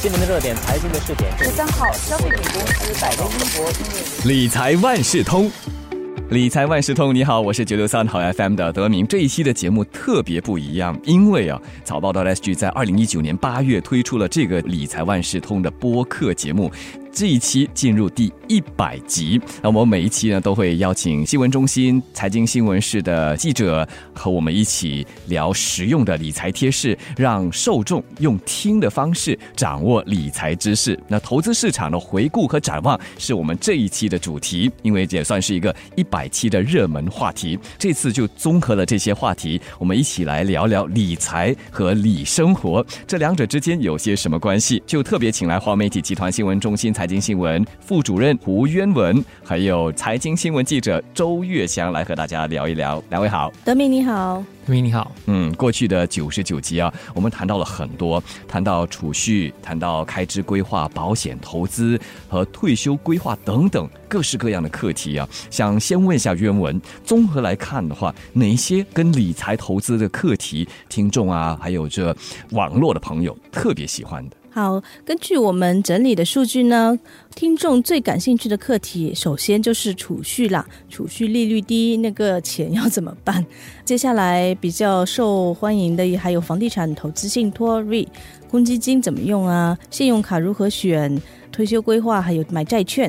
新闻的热点，财经的试点。十三号，消费品公司百威英博理财万事通。理财万事通，你好，我是九六三好 FM 的德明。这一期的节目特别不一样，因为啊，早报的 SG 在二零一九年八月推出了这个理财万事通的播客节目。这一期进入第一百集，那我们每一期呢都会邀请新闻中心财经新闻室的记者和我们一起聊实用的理财贴士，让受众用听的方式掌握理财知识。那投资市场的回顾和展望是我们这一期的主题，因为也算是一个一百期的热门话题。这次就综合了这些话题，我们一起来聊聊理财和理生活这两者之间有些什么关系。就特别请来华媒体集团新闻中心财。财经新闻副主任胡渊文，还有财经新闻记者周月祥来和大家聊一聊。两位好，德明你好，德明你好。嗯，过去的九十九集啊，我们谈到了很多，谈到储蓄，谈到开支规划、保险投资和退休规划等等各式各样的课题啊。想先问一下渊文，综合来看的话，哪些跟理财投资的课题，听众啊，还有这网络的朋友特别喜欢的？好，根据我们整理的数据呢，听众最感兴趣的课题，首先就是储蓄啦。储蓄利率低，那个钱要怎么办？接下来比较受欢迎的还有房地产投资信托、RE、公积金怎么用啊？信用卡如何选？退休规划还有买债券。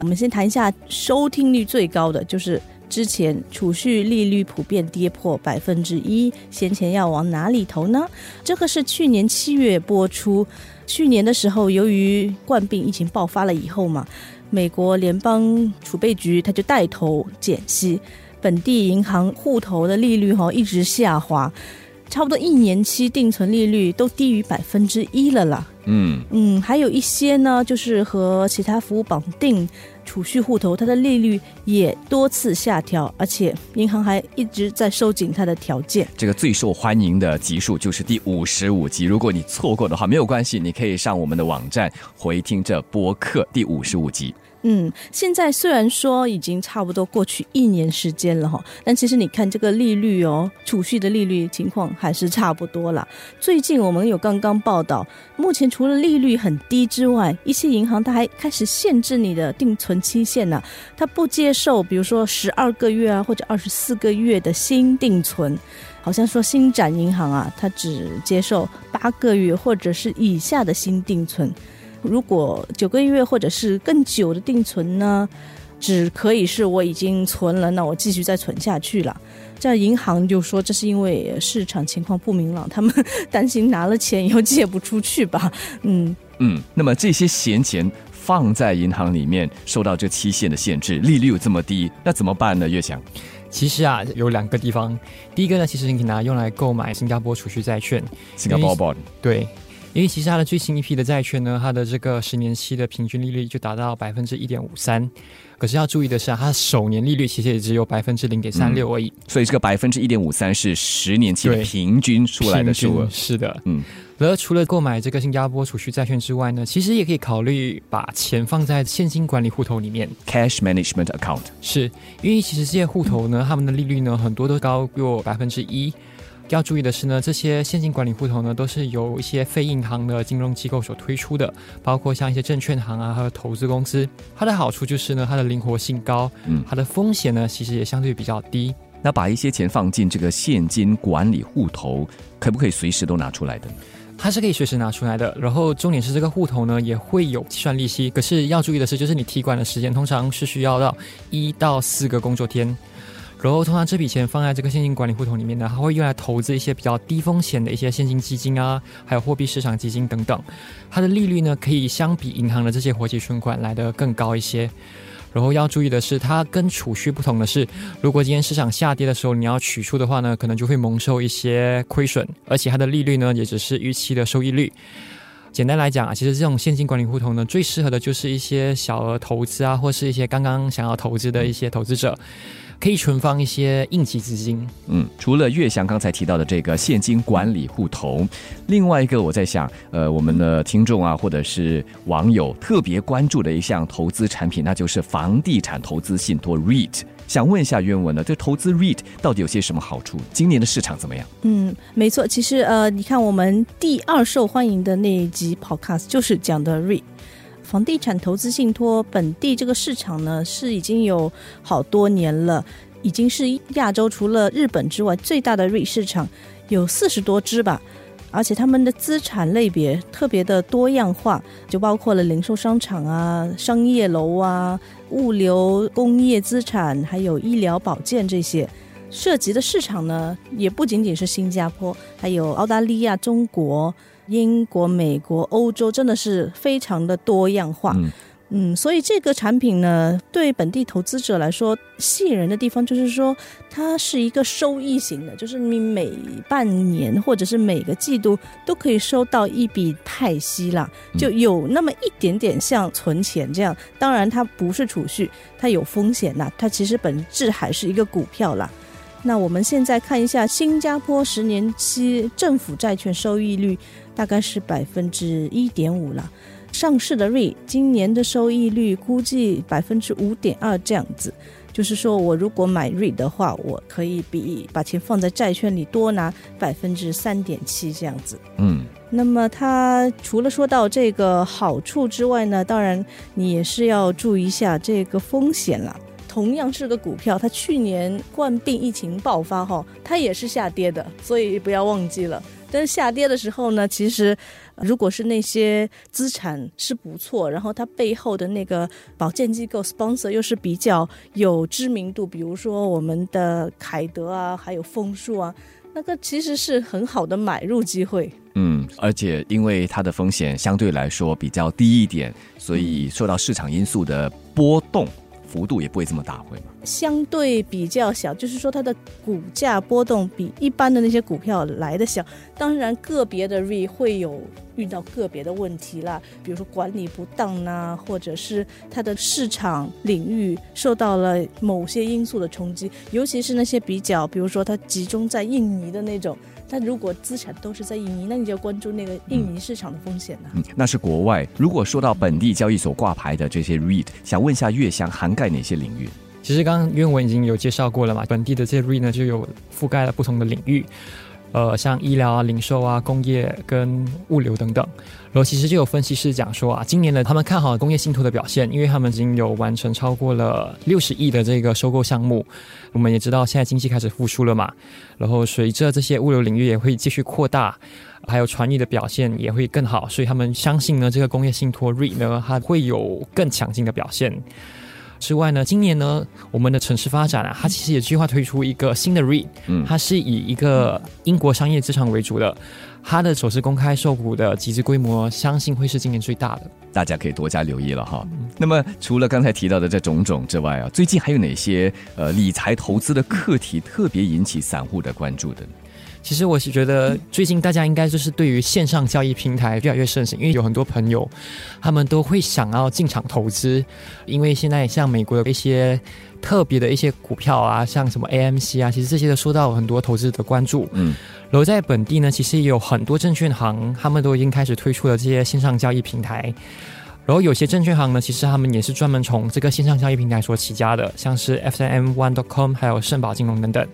我们先谈一下收听率最高的，就是之前储蓄利率普遍跌破百分之一，先前要往哪里投呢？这个是去年七月播出。去年的时候，由于冠病疫情爆发了以后嘛，美国联邦储备局它就带头减息，本地银行户头的利率哈一直下滑，差不多一年期定存利率都低于百分之一了啦。嗯嗯，还有一些呢，就是和其他服务绑定。储蓄户头，它的利率也多次下调，而且银行还一直在收紧它的条件。这个最受欢迎的集数就是第五十五集，如果你错过的话，没有关系，你可以上我们的网站回听这播客第五十五集。嗯，现在虽然说已经差不多过去一年时间了哈，但其实你看这个利率哦，储蓄的利率情况还是差不多了。最近我们有刚刚报道，目前除了利率很低之外，一些银行它还开始限制你的定存期限呢，它不接受，比如说十二个月啊或者二十四个月的新定存，好像说新展银行啊，它只接受八个月或者是以下的新定存。如果九个月或者是更久的定存呢，只可以是我已经存了，那我继续再存下去了。这银行就说这是因为市场情况不明朗，他们担心拿了钱以后借不出去吧。嗯嗯，那么这些闲钱放在银行里面，受到这期限的限制，利率又这么低，那怎么办呢？岳翔，其实啊，有两个地方，第一个呢，其实你可以拿用来购买新加坡储蓄债券，新加坡 bond，对。因为其实它的最新一批的债券呢，它的这个十年期的平均利率就达到百分之一点五三，可是要注意的是啊，它首年利率其实也只有百分之零点三六而已。所以这个百分之一点五三是十年期的平均出来的数额。是的，嗯。而除了购买这个新加坡储蓄债券之外呢，其实也可以考虑把钱放在现金管理户头里面，cash management account。是因为其实这些户头呢，他们的利率呢，很多都高过百分之一。要注意的是呢，这些现金管理户头呢，都是由一些非银行的金融机构所推出的，包括像一些证券行啊，还有投资公司。它的好处就是呢，它的灵活性高，嗯，它的风险呢，其实也相对比较低。那把一些钱放进这个现金管理户头，可不可以随时都拿出来的？它是可以随时拿出来的。然后重点是这个户头呢，也会有计算利息。可是要注意的是，就是你提款的时间通常是需要到一到四个工作天。然后通常这笔钱放在这个现金管理户头里面呢，它会用来投资一些比较低风险的一些现金基金啊，还有货币市场基金等等。它的利率呢，可以相比银行的这些活期存款来的更高一些。然后要注意的是，它跟储蓄不同的是，如果今天市场下跌的时候你要取出的话呢，可能就会蒙受一些亏损，而且它的利率呢，也只是预期的收益率。简单来讲啊，其实这种现金管理户头呢，最适合的就是一些小额投资啊，或是一些刚刚想要投资的一些投资者。可以存放一些应急资金。嗯，除了月翔刚才提到的这个现金管理户头，另外一个我在想，呃，我们的听众啊，或者是网友特别关注的一项投资产品，那就是房地产投资信托 REIT。想问一下渊文呢，这投资 REIT 到底有些什么好处？今年的市场怎么样？嗯，没错，其实呃，你看我们第二受欢迎的那一集 Podcast 就是讲的 REIT。房地产投资信托本地这个市场呢，是已经有好多年了，已经是亚洲除了日本之外最大的 RE 市场，有四十多只吧。而且他们的资产类别特别的多样化，就包括了零售商场啊、商业楼啊、物流、工业资产，还有医疗保健这些。涉及的市场呢，也不仅仅是新加坡，还有澳大利亚、中国、英国、美国、欧洲，真的是非常的多样化。嗯，所以这个产品呢，对本地投资者来说吸引人的地方，就是说它是一个收益型的，就是你每半年或者是每个季度都可以收到一笔派息啦，就有那么一点点像存钱这样。当然，它不是储蓄，它有风险呐，它其实本质还是一个股票啦。那我们现在看一下新加坡十年期政府债券收益率，大概是百分之一点五了。上市的 REIT 今年的收益率估计百分之五点二这样子，就是说我如果买 REIT 的话，我可以比把钱放在债券里多拿百分之三点七这样子。嗯，那么它除了说到这个好处之外呢，当然你也是要注意一下这个风险了。同样是个股票，它去年冠病疫情爆发后，它也是下跌的，所以不要忘记了。但是下跌的时候呢，其实。如果是那些资产是不错，然后它背后的那个保荐机构 sponsor 又是比较有知名度，比如说我们的凯德啊，还有枫树啊，那个其实是很好的买入机会。嗯，而且因为它的风险相对来说比较低一点，所以受到市场因素的波动。幅度也不会这么大，会吗？相对比较小，就是说它的股价波动比一般的那些股票来的小。当然，个别的 RE 会有遇到个别的问题啦，比如说管理不当呐，或者是它的市场领域受到了某些因素的冲击，尤其是那些比较，比如说它集中在印尼的那种。但如果资产都是在印尼，那你就要关注那个印尼市场的风险了。嗯，那是国外。如果说到本地交易所挂牌的这些 REIT，想问一下月翔涵盖哪些领域？其实刚刚岳文已经有介绍过了嘛，本地的这些 REIT 呢就有覆盖了不同的领域。呃，像医疗啊、零售啊、工业跟物流等等，然后其实就有分析师讲说啊，今年呢他们看好工业信托的表现，因为他们已经有完成超过了六十亿的这个收购项目。我们也知道现在经济开始复苏了嘛，然后随着这些物流领域也会继续扩大，还有传译的表现也会更好，所以他们相信呢这个工业信托 REIT 呢它会有更强劲的表现。之外呢，今年呢，我们的城市发展啊，它其实也计划推出一个新的 REIT，嗯，它是以一个英国商业资产为主的，它的首次公开售股的集资规模，相信会是今年最大的，大家可以多加留意了哈。那么除了刚才提到的这种种之外啊，最近还有哪些呃理财投资的课题特别引起散户的关注的？其实我是觉得，最近大家应该就是对于线上交易平台越来越盛行，因为有很多朋友，他们都会想要进场投资。因为现在像美国的一些特别的一些股票啊，像什么 AMC 啊，其实这些都受到很多投资的关注。嗯，然后在本地呢，其实也有很多证券行，他们都已经开始推出了这些线上交易平台。然后有些证券行呢，其实他们也是专门从这个线上交易平台所起家的，像是 F M One dot com，还有盛宝金融等等。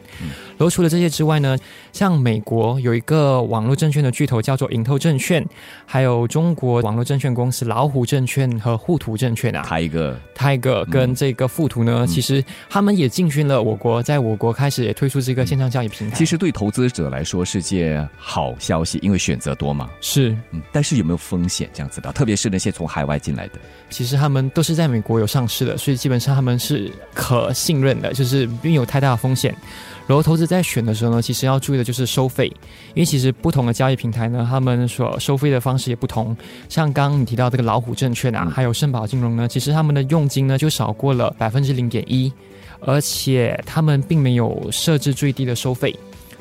然后除了这些之外呢，像美国有一个网络证券的巨头叫做盈透证券，还有中国网络证券公司老虎证券和富途证券啊，它一个它一个跟这个富途呢，其实他们也进军了我国，在我国开始也推出这个线上交易平台。其实对投资者来说是件好消息，因为选择多嘛。是，嗯，但是有没有风险这样子的？特别是那些从海外进来的，其实他们都是在美国有上市的，所以基本上他们是可信任的，就是没有太大的风险。然后投资在选的时候呢，其实要注意的就是收费，因为其实不同的交易平台呢，他们所收费的方式也不同。像刚刚你提到这个老虎证券啊，还有盛宝金融呢，其实他们的佣金呢就少过了百分之零点一，而且他们并没有设置最低的收费。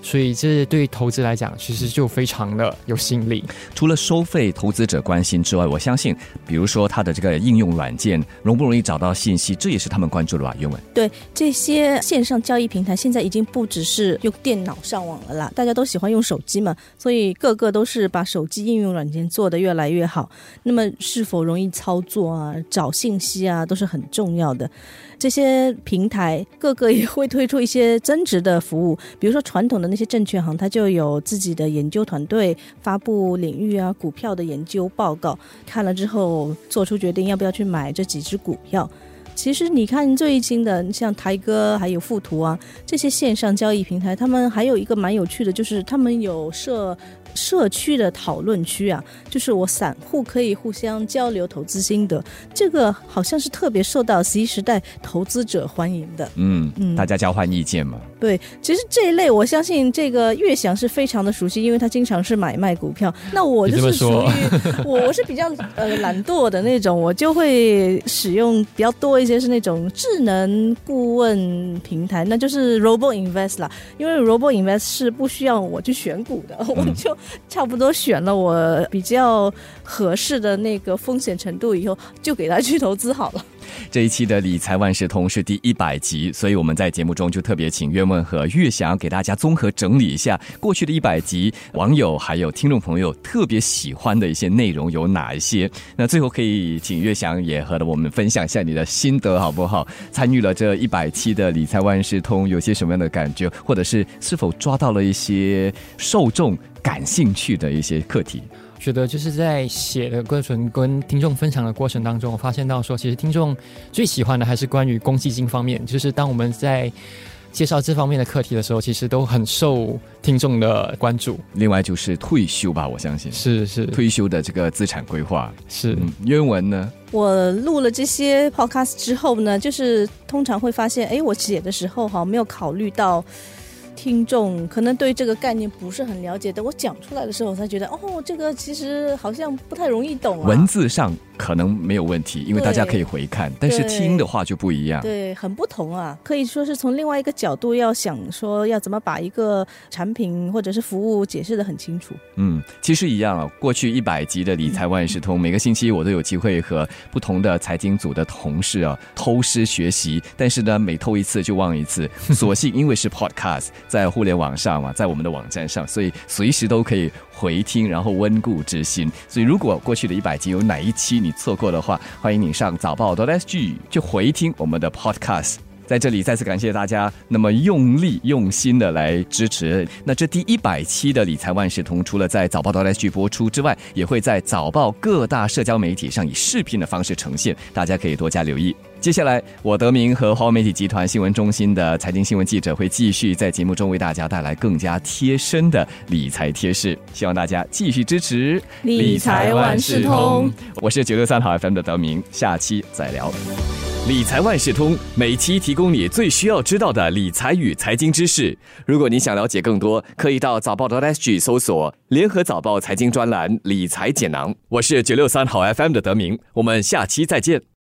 所以这对投资来讲，其实就非常的有吸引力。除了收费投资者关心之外，我相信，比如说它的这个应用软件容不容易找到信息，这也是他们关注的吧？原文对这些线上交易平台，现在已经不只是用电脑上网了啦，大家都喜欢用手机嘛，所以个个都是把手机应用软件做得越来越好。那么是否容易操作啊、找信息啊，都是很重要的。这些平台个个也会推出一些增值的服务，比如说传统的那些证券行，它就有自己的研究团队发布领域啊股票的研究报告，看了之后做出决定要不要去买这几只股票。其实你看最近的像台哥还有富途啊这些线上交易平台，他们还有一个蛮有趣的，就是他们有设。社区的讨论区啊，就是我散户可以互相交流投资心得，这个好像是特别受到 C 时代投资者欢迎的。嗯嗯，大家交换意见嘛。对，其实这一类我相信这个岳翔是非常的熟悉，因为他经常是买卖股票。那我就是属于 我我是比较呃懒惰的那种，我就会使用比较多一些是那种智能顾问平台，那就是 Robo Invest 啦。因为 Robo Invest 是不需要我去选股的，我就。差不多选了我比较合适的那个风险程度以后，就给他去投资好了。这一期的理财万事通是第一百集，所以我们在节目中就特别请岳问和岳翔给大家综合整理一下过去的一百集网友还有听众朋友特别喜欢的一些内容有哪一些。那最后可以请岳翔也和我们分享一下你的心得好不好？参与了这一百期的理财万事通，有些什么样的感觉，或者是是否抓到了一些受众？感兴趣的一些课题，觉得就是在写的过程跟听众分享的过程当中，我发现到说，其实听众最喜欢的还是关于公积金方面。就是当我们在介绍这方面的课题的时候，其实都很受听众的关注。另外就是退休吧，我相信是是退休的这个资产规划是。原文呢？我录了这些 podcast 之后呢，就是通常会发现，哎，我写的时候哈没有考虑到。听众可能对这个概念不是很了解，等我讲出来的时候，我才觉得哦，这个其实好像不太容易懂啊。文字上可能没有问题，因为大家可以回看，但是听的话就不一样。对，很不同啊，可以说是从另外一个角度要想说要怎么把一个产品或者是服务解释的很清楚。嗯，其实一样啊。过去一百集的理财万事通，每个星期我都有机会和不同的财经组的同事啊偷师学习，但是呢，每偷一次就忘一次。所幸因为是 Podcast。在互联网上嘛，在我们的网站上，所以随时都可以回听，然后温故知新。所以如果过去的一百集有哪一期你错过的话，欢迎你上早报的 SG 去回听我们的 Podcast。在这里再次感谢大家那么用力用心的来支持。那这第一百期的理财万事通，除了在早报的 SG 播出之外，也会在早报各大社交媒体上以视频的方式呈现，大家可以多加留意。接下来，我德明和华为媒体集团新闻中心的财经新闻记者会继续在节目中为大家带来更加贴身的理财贴士，希望大家继续支持理财万事通。我是九六三号 FM 的德明，下期再聊。理财万事通每期提供你最需要知道的理财与财经知识。如果你想了解更多，可以到早报的 SG 搜索联合早报财经专栏理财简囊。我是九六三好 FM 的德明，我们下期再见。